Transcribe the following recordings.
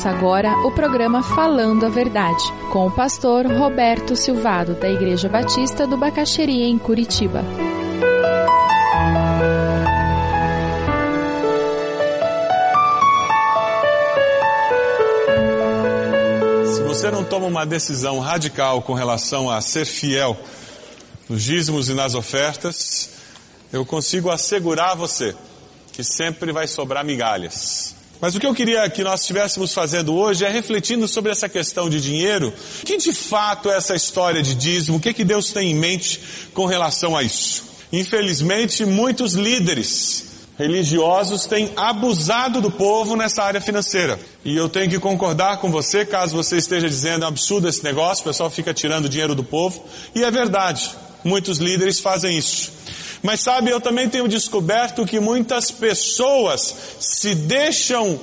Começa agora o programa Falando a Verdade, com o pastor Roberto Silvado, da Igreja Batista do Bacaxeria, em Curitiba. Se você não toma uma decisão radical com relação a ser fiel nos dízimos e nas ofertas, eu consigo assegurar a você que sempre vai sobrar migalhas. Mas o que eu queria que nós estivéssemos fazendo hoje é refletindo sobre essa questão de dinheiro. Que de fato é essa história de dízimo? O que, que Deus tem em mente com relação a isso? Infelizmente, muitos líderes religiosos têm abusado do povo nessa área financeira. E eu tenho que concordar com você, caso você esteja dizendo é absurdo esse negócio, o pessoal fica tirando dinheiro do povo. E é verdade, muitos líderes fazem isso. Mas sabe, eu também tenho descoberto que muitas pessoas se deixam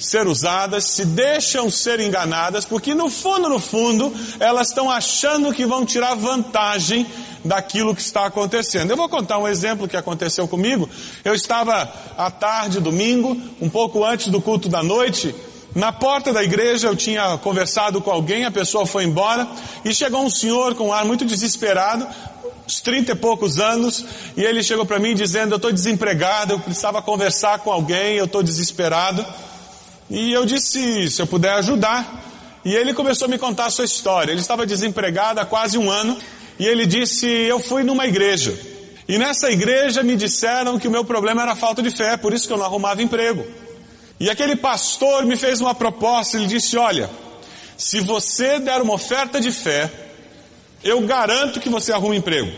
ser usadas, se deixam ser enganadas, porque no fundo, no fundo, elas estão achando que vão tirar vantagem daquilo que está acontecendo. Eu vou contar um exemplo que aconteceu comigo. Eu estava à tarde, domingo, um pouco antes do culto da noite, na porta da igreja eu tinha conversado com alguém, a pessoa foi embora e chegou um senhor com um ar muito desesperado, uns trinta e poucos anos, e ele chegou para mim dizendo: Eu estou desempregado, eu precisava conversar com alguém, eu estou desesperado. E eu disse: Se eu puder ajudar. E ele começou a me contar a sua história. Ele estava desempregado há quase um ano, e ele disse: Eu fui numa igreja. E nessa igreja me disseram que o meu problema era falta de fé, por isso que eu não arrumava emprego. E aquele pastor me fez uma proposta, ele disse: Olha, se você der uma oferta de fé, eu garanto que você arruma emprego.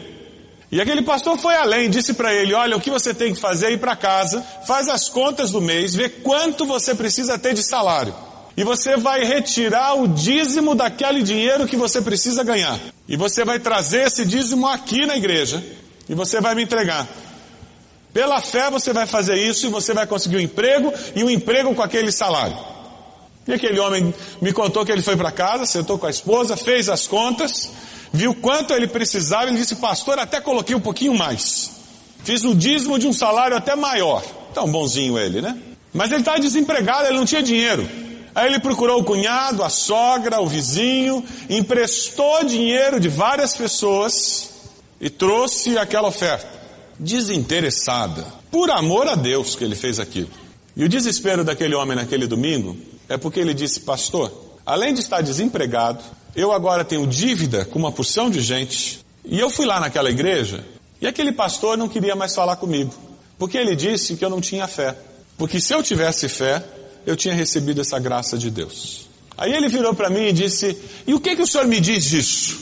E aquele pastor foi além, disse para ele: Olha, o que você tem que fazer é ir para casa, faz as contas do mês, vê quanto você precisa ter de salário. E você vai retirar o dízimo daquele dinheiro que você precisa ganhar. E você vai trazer esse dízimo aqui na igreja. E você vai me entregar. Pela fé você vai fazer isso e você vai conseguir um emprego e um emprego com aquele salário. E aquele homem me contou que ele foi para casa, sentou com a esposa, fez as contas viu quanto ele precisava, ele disse, pastor, até coloquei um pouquinho mais. Fiz o dízimo de um salário até maior. Tão bonzinho ele, né? Mas ele estava desempregado, ele não tinha dinheiro. Aí ele procurou o cunhado, a sogra, o vizinho, emprestou dinheiro de várias pessoas e trouxe aquela oferta. Desinteressada. Por amor a Deus que ele fez aquilo. E o desespero daquele homem naquele domingo é porque ele disse, pastor, além de estar desempregado, eu agora tenho dívida com uma porção de gente. E eu fui lá naquela igreja e aquele pastor não queria mais falar comigo. Porque ele disse que eu não tinha fé. Porque se eu tivesse fé, eu tinha recebido essa graça de Deus. Aí ele virou para mim e disse: E o que, que o senhor me diz disso?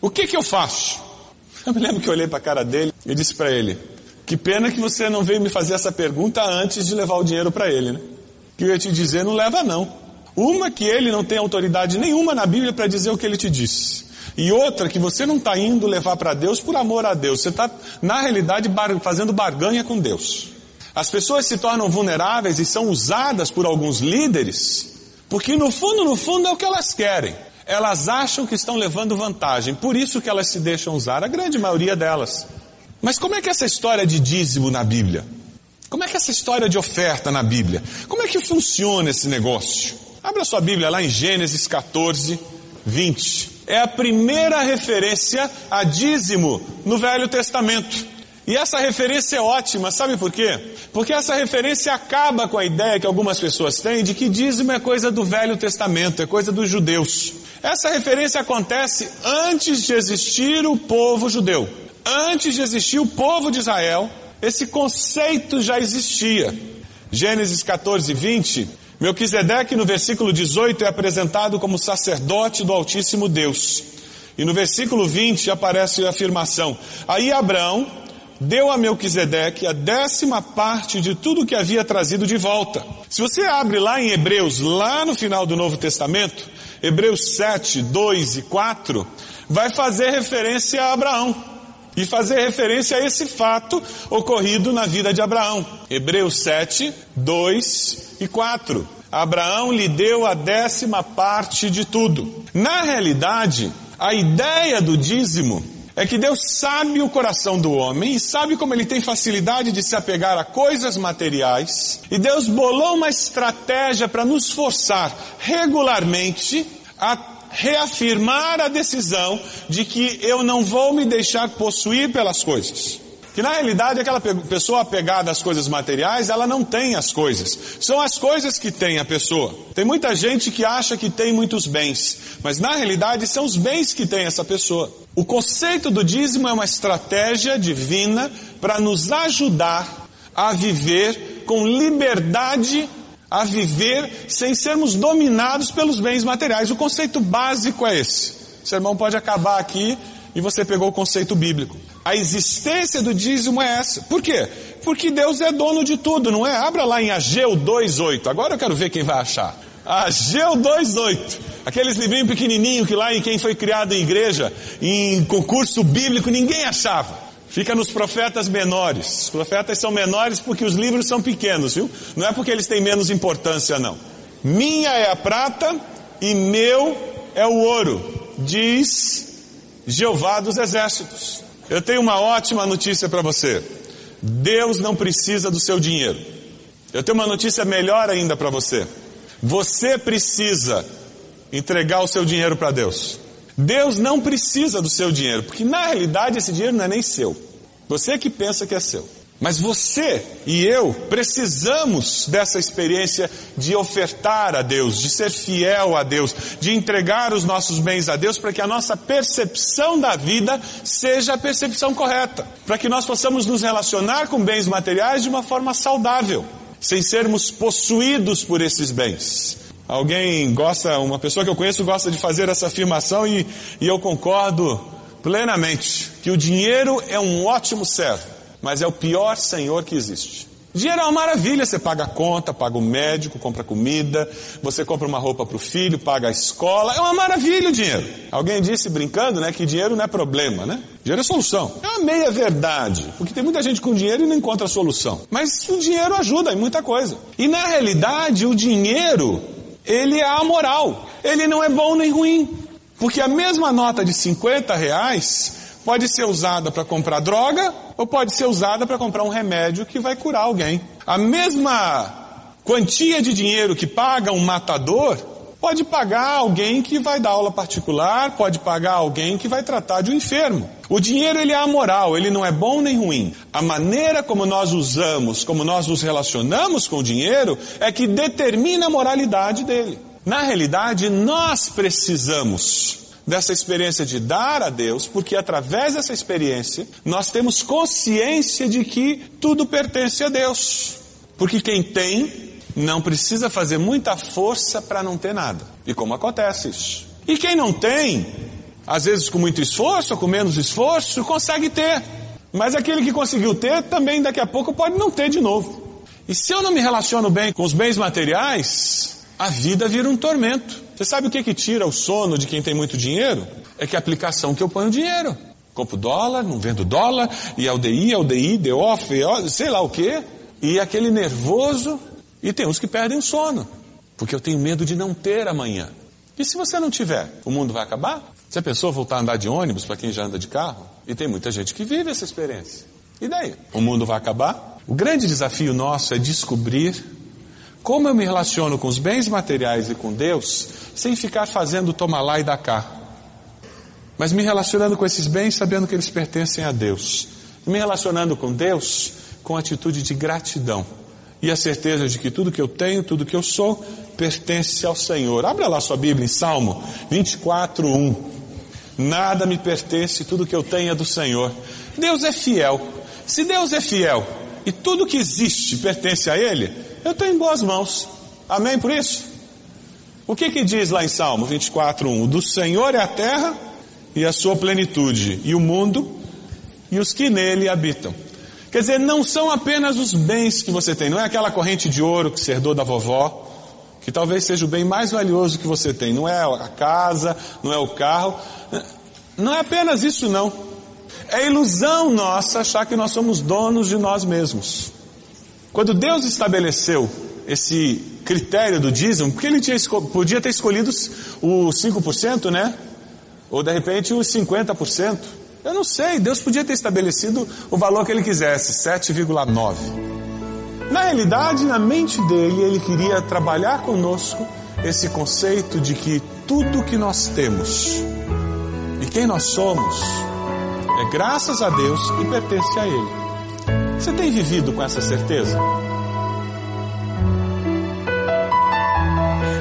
O que, que eu faço? Eu me lembro que eu olhei para a cara dele e disse para ele: Que pena que você não veio me fazer essa pergunta antes de levar o dinheiro para ele, né? Que eu ia te dizer: Não leva não. Uma que ele não tem autoridade nenhuma na Bíblia para dizer o que ele te disse. E outra que você não está indo levar para Deus por amor a Deus. Você está, na realidade, bar fazendo barganha com Deus. As pessoas se tornam vulneráveis e são usadas por alguns líderes, porque no fundo, no fundo é o que elas querem. Elas acham que estão levando vantagem, por isso que elas se deixam usar, a grande maioria delas. Mas como é que essa história de dízimo na Bíblia? Como é que essa história de oferta na Bíblia? Como é que funciona esse negócio? Abra sua Bíblia lá em Gênesis 14, 20. É a primeira referência a dízimo no Velho Testamento. E essa referência é ótima, sabe por quê? Porque essa referência acaba com a ideia que algumas pessoas têm de que dízimo é coisa do Velho Testamento, é coisa dos judeus. Essa referência acontece antes de existir o povo judeu. Antes de existir o povo de Israel, esse conceito já existia. Gênesis 14, 20 Melquisedeque, no versículo 18, é apresentado como sacerdote do Altíssimo Deus. E no versículo 20 aparece a afirmação: Aí Abraão deu a Melquisedeque a décima parte de tudo que havia trazido de volta. Se você abre lá em Hebreus, lá no final do Novo Testamento, Hebreus 7, 2 e 4, vai fazer referência a Abraão. E fazer referência a esse fato ocorrido na vida de Abraão. Hebreus 7, 2 e 4. Abraão lhe deu a décima parte de tudo. Na realidade, a ideia do dízimo é que Deus sabe o coração do homem e sabe como ele tem facilidade de se apegar a coisas materiais. E Deus bolou uma estratégia para nos forçar regularmente a reafirmar a decisão de que eu não vou me deixar possuir pelas coisas. Que na realidade aquela pessoa apegada às coisas materiais, ela não tem as coisas. São as coisas que tem a pessoa. Tem muita gente que acha que tem muitos bens, mas na realidade são os bens que tem essa pessoa. O conceito do dízimo é uma estratégia divina para nos ajudar a viver com liberdade, a viver sem sermos dominados pelos bens materiais. O conceito básico é esse. O sermão pode acabar aqui e você pegou o conceito bíblico. A existência do dízimo é essa. Por quê? Porque Deus é dono de tudo, não é? Abra lá em Ageu 2.8. Agora eu quero ver quem vai achar. Ageu 2.8. Aqueles livrinhos pequenininhos que lá em quem foi criado em igreja, em concurso bíblico, ninguém achava. Fica nos profetas menores. Os profetas são menores porque os livros são pequenos, viu? Não é porque eles têm menos importância, não. Minha é a prata e meu é o ouro, diz Jeová dos exércitos. Eu tenho uma ótima notícia para você. Deus não precisa do seu dinheiro. Eu tenho uma notícia melhor ainda para você. Você precisa entregar o seu dinheiro para Deus. Deus não precisa do seu dinheiro, porque na realidade esse dinheiro não é nem seu. Você que pensa que é seu. Mas você e eu precisamos dessa experiência de ofertar a Deus, de ser fiel a Deus, de entregar os nossos bens a Deus para que a nossa percepção da vida seja a percepção correta, para que nós possamos nos relacionar com bens materiais de uma forma saudável, sem sermos possuídos por esses bens. Alguém gosta, uma pessoa que eu conheço gosta de fazer essa afirmação e, e eu concordo plenamente que o dinheiro é um ótimo servo mas é o pior senhor que existe. Dinheiro é uma maravilha, você paga a conta, paga o médico, compra comida, você compra uma roupa para o filho, paga a escola, é uma maravilha o dinheiro. Alguém disse brincando, né, que dinheiro não é problema, né? Dinheiro é solução. É uma meia verdade, porque tem muita gente com dinheiro e não encontra solução. Mas o dinheiro ajuda em muita coisa. E na realidade, o dinheiro, ele é amoral. Ele não é bom nem ruim. Porque a mesma nota de 50 reais pode ser usada para comprar droga ou pode ser usada para comprar um remédio que vai curar alguém. A mesma quantia de dinheiro que paga um matador pode pagar alguém que vai dar aula particular, pode pagar alguém que vai tratar de um enfermo. O dinheiro ele é amoral, ele não é bom nem ruim. A maneira como nós usamos, como nós nos relacionamos com o dinheiro é que determina a moralidade dele. Na realidade, nós precisamos dessa experiência de dar a Deus, porque através dessa experiência nós temos consciência de que tudo pertence a Deus. Porque quem tem não precisa fazer muita força para não ter nada. E como acontece isso? E quem não tem, às vezes com muito esforço ou com menos esforço, consegue ter. Mas aquele que conseguiu ter também daqui a pouco pode não ter de novo. E se eu não me relaciono bem com os bens materiais, a vida vira um tormento. Você sabe o que, que tira o sono de quem tem muito dinheiro? É que a aplicação que eu ponho dinheiro. Compro dólar, não vendo dólar, e LDI, LDI, DO, FO, sei lá o quê. E aquele nervoso. E tem uns que perdem o sono. Porque eu tenho medo de não ter amanhã. E se você não tiver, o mundo vai acabar? Você pensou voltar a andar de ônibus para quem já anda de carro? E tem muita gente que vive essa experiência. E daí? O mundo vai acabar? O grande desafio nosso é descobrir como eu me relaciono com os bens materiais e com Deus sem ficar fazendo toma lá e dá cá. Mas me relacionando com esses bens sabendo que eles pertencem a Deus. Me relacionando com Deus com atitude de gratidão e a certeza de que tudo que eu tenho, tudo que eu sou, pertence ao Senhor. Abra lá sua Bíblia em Salmo 24, 1. Nada me pertence, tudo que eu tenho é do Senhor. Deus é fiel. Se Deus é fiel e tudo que existe pertence a Ele, eu estou em boas mãos. Amém por isso? O que que diz lá em Salmo 24:1? Do Senhor é a terra e a sua plenitude, e o mundo e os que nele habitam. Quer dizer, não são apenas os bens que você tem, não é aquela corrente de ouro que você herdou da vovó, que talvez seja o bem mais valioso que você tem, não é a casa, não é o carro, não é apenas isso não. É ilusão nossa achar que nós somos donos de nós mesmos. Quando Deus estabeleceu esse critério do dízimo, porque ele tinha, podia ter escolhido os 5%, né? Ou de repente os 50%. Eu não sei, Deus podia ter estabelecido o valor que ele quisesse, 7,9. Na realidade, na mente dele, ele queria trabalhar conosco esse conceito de que tudo que nós temos e quem nós somos é graças a Deus e pertence a Ele. Você tem vivido com essa certeza?